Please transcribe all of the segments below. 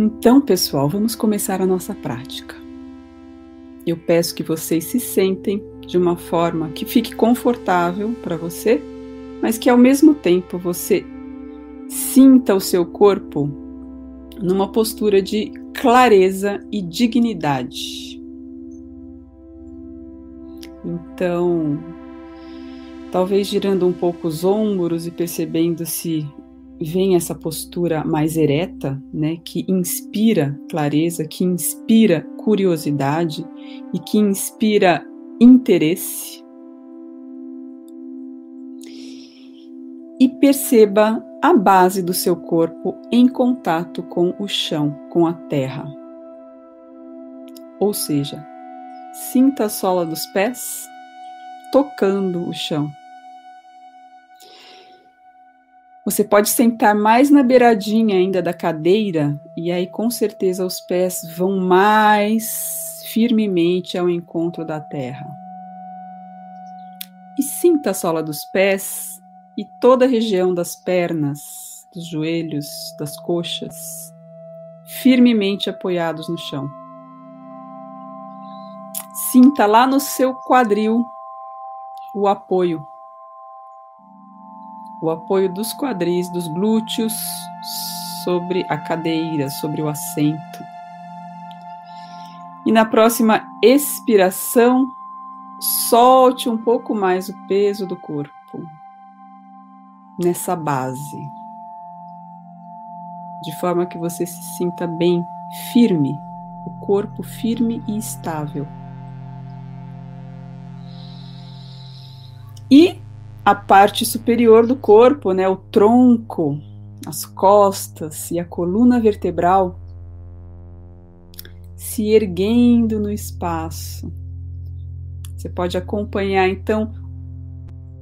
Então, pessoal, vamos começar a nossa prática. Eu peço que vocês se sentem de uma forma que fique confortável para você, mas que ao mesmo tempo você sinta o seu corpo numa postura de clareza e dignidade. Então, talvez girando um pouco os ombros e percebendo se vem essa postura mais ereta, né, que inspira clareza, que inspira curiosidade e que inspira interesse. E perceba a base do seu corpo em contato com o chão, com a terra. Ou seja, sinta a sola dos pés tocando o chão. Você pode sentar mais na beiradinha ainda da cadeira e aí com certeza os pés vão mais firmemente ao encontro da terra. E sinta a sola dos pés e toda a região das pernas, dos joelhos, das coxas, firmemente apoiados no chão. Sinta lá no seu quadril o apoio o apoio dos quadris, dos glúteos sobre a cadeira, sobre o assento. E na próxima expiração, solte um pouco mais o peso do corpo nessa base, de forma que você se sinta bem firme, o corpo firme e estável. E a parte superior do corpo, né, o tronco, as costas e a coluna vertebral se erguendo no espaço. Você pode acompanhar então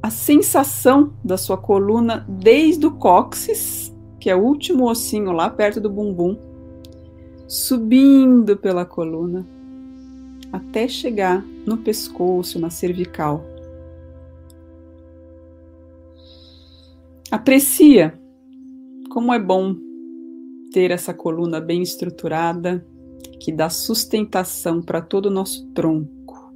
a sensação da sua coluna desde o cóccix, que é o último ossinho lá perto do bumbum, subindo pela coluna até chegar no pescoço, na cervical. Aprecia como é bom ter essa coluna bem estruturada que dá sustentação para todo o nosso tronco.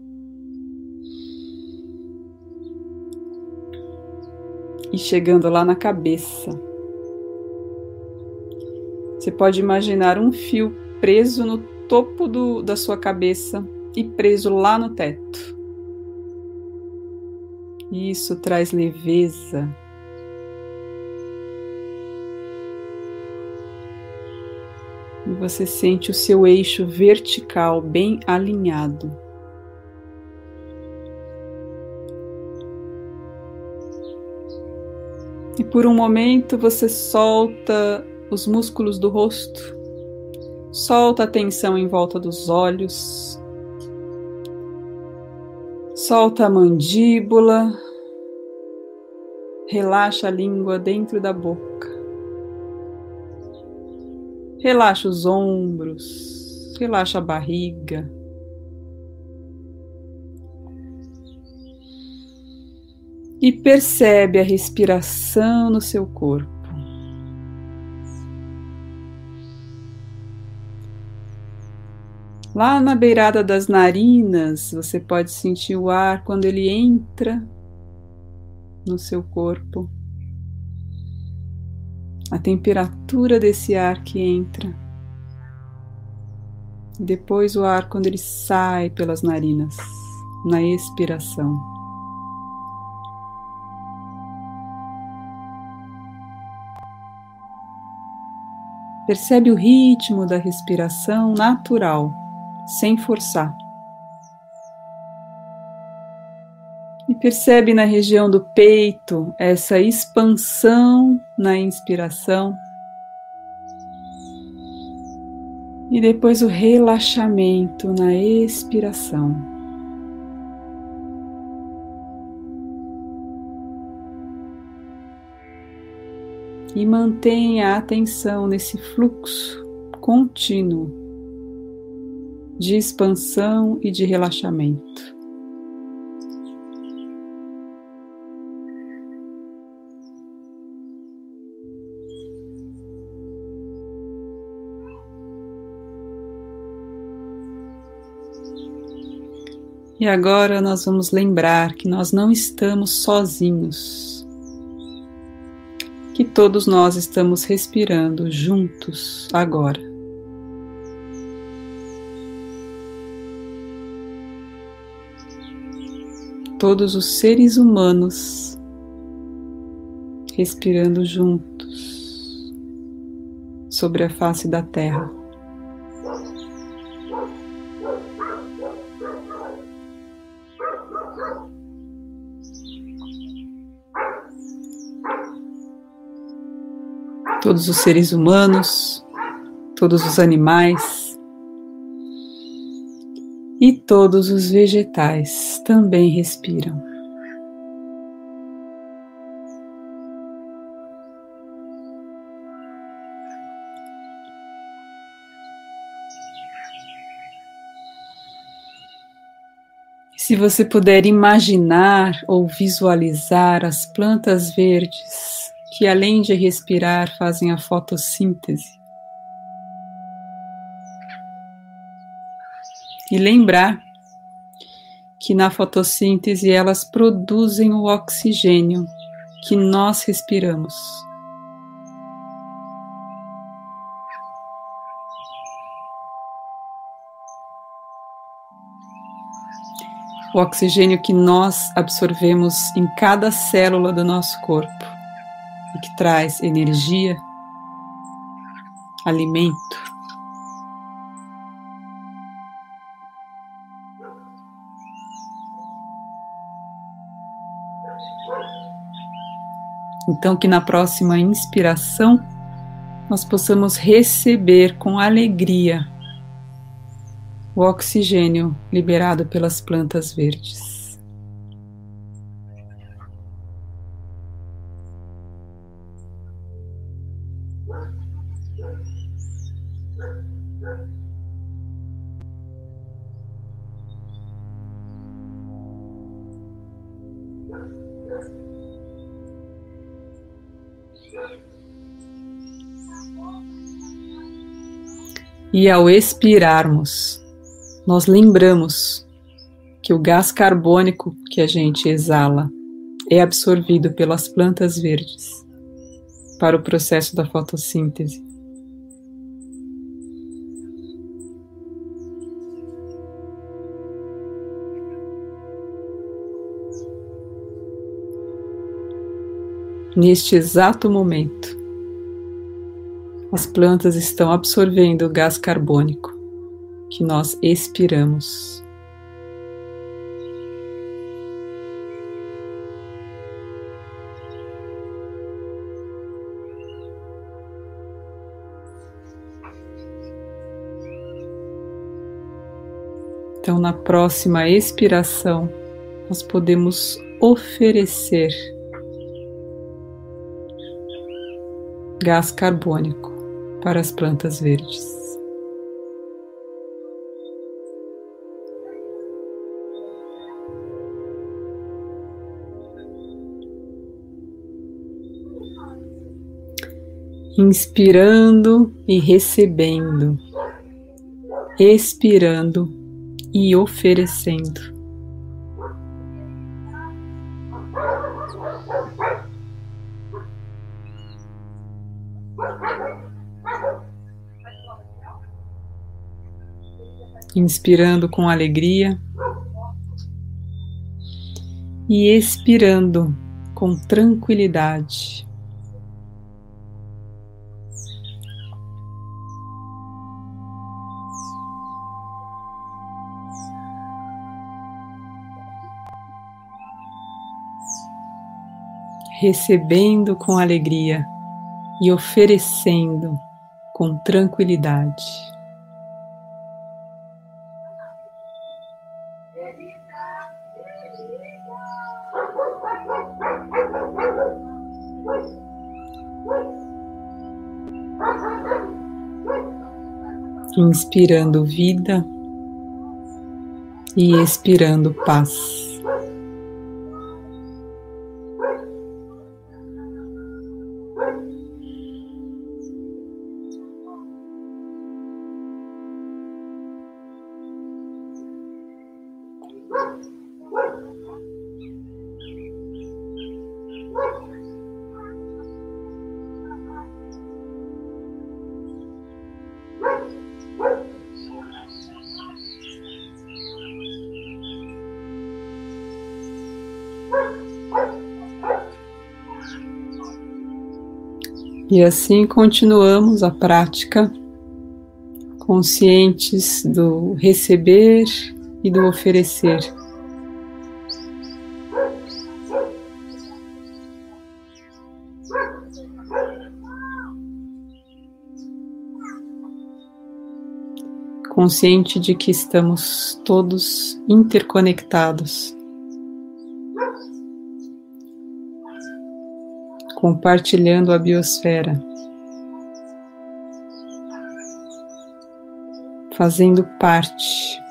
E chegando lá na cabeça, você pode imaginar um fio preso no topo do, da sua cabeça e preso lá no teto. Isso traz leveza, e você sente o seu eixo vertical bem alinhado. E por um momento você solta os músculos do rosto, solta a tensão em volta dos olhos, solta a mandíbula, relaxa a língua dentro da boca. Relaxa os ombros, relaxa a barriga. E percebe a respiração no seu corpo. Lá na beirada das narinas, você pode sentir o ar quando ele entra no seu corpo a temperatura desse ar que entra. Depois o ar quando ele sai pelas narinas, na expiração. Percebe o ritmo da respiração natural, sem forçar. Percebe na região do peito essa expansão na inspiração. E depois o relaxamento na expiração. E mantenha a atenção nesse fluxo contínuo de expansão e de relaxamento. E agora nós vamos lembrar que nós não estamos sozinhos, que todos nós estamos respirando juntos agora. Todos os seres humanos respirando juntos sobre a face da Terra. Todos os seres humanos, todos os animais e todos os vegetais também respiram. Se você puder imaginar ou visualizar as plantas verdes que além de respirar fazem a fotossíntese. E lembrar que na fotossíntese elas produzem o oxigênio que nós respiramos. O oxigênio que nós absorvemos em cada célula do nosso corpo e que traz energia, alimento. Então, que na próxima inspiração nós possamos receber com alegria o oxigênio liberado pelas plantas verdes. E ao expirarmos, nós lembramos que o gás carbônico que a gente exala é absorvido pelas plantas verdes para o processo da fotossíntese. Neste exato momento, as plantas estão absorvendo o gás carbônico que nós expiramos. Então, na próxima expiração, nós podemos oferecer gás carbônico para as plantas verdes. Inspirando e recebendo, expirando e oferecendo. inspirando com alegria e expirando com tranquilidade. Recebendo com alegria e oferecendo com tranquilidade. Inspirando vida e expirando paz. E assim continuamos a prática, conscientes do receber e do oferecer. Consciente de que estamos todos interconectados. Compartilhando a biosfera, fazendo parte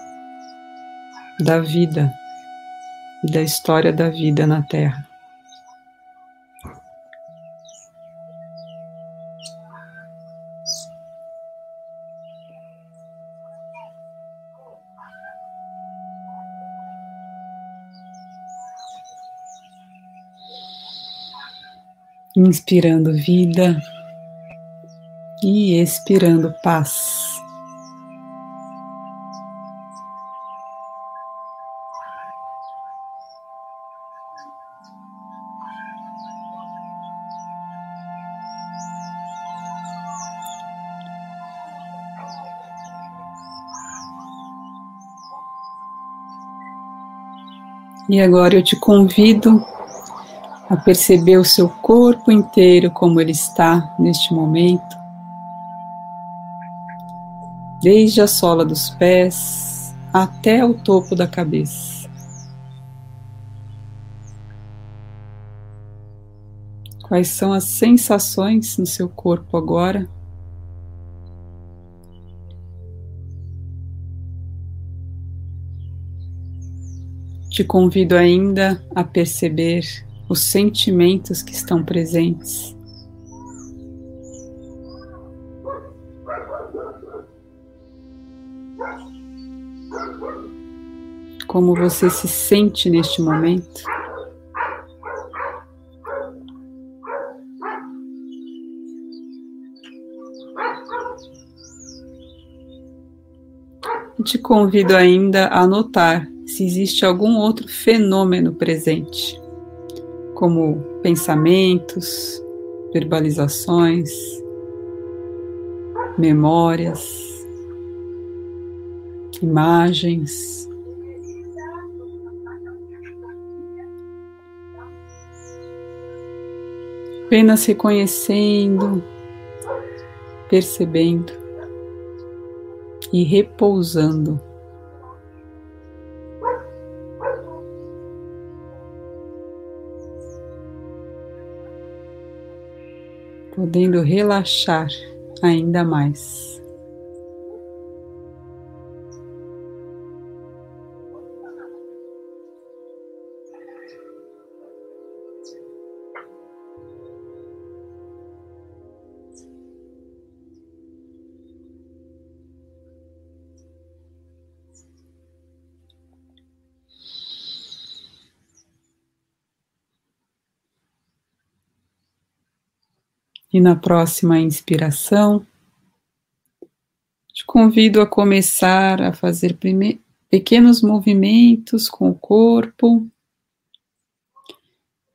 da vida e da história da vida na Terra. Inspirando vida e expirando paz. E agora eu te convido a perceber o seu corpo inteiro como ele está neste momento, desde a sola dos pés até o topo da cabeça. Quais são as sensações no seu corpo agora? Te convido ainda a perceber os sentimentos que estão presentes. Como você se sente neste momento? te convido ainda a notar se existe algum outro fenômeno presente como pensamentos, verbalizações, memórias, imagens. Apenas reconhecendo, percebendo e repousando. Podendo relaxar ainda mais. E na próxima inspiração, te convido a começar a fazer pequenos movimentos com o corpo,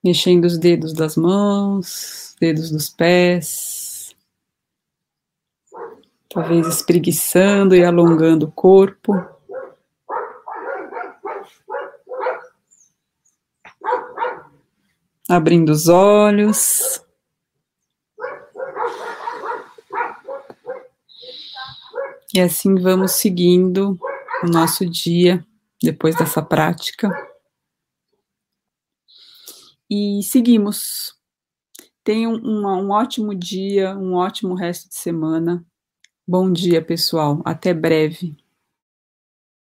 mexendo os dedos das mãos, dedos dos pés, talvez espreguiçando e alongando o corpo. abrindo os olhos. E assim vamos seguindo o nosso dia depois dessa prática. E seguimos. Tenham um, um ótimo dia, um ótimo resto de semana. Bom dia, pessoal. Até breve.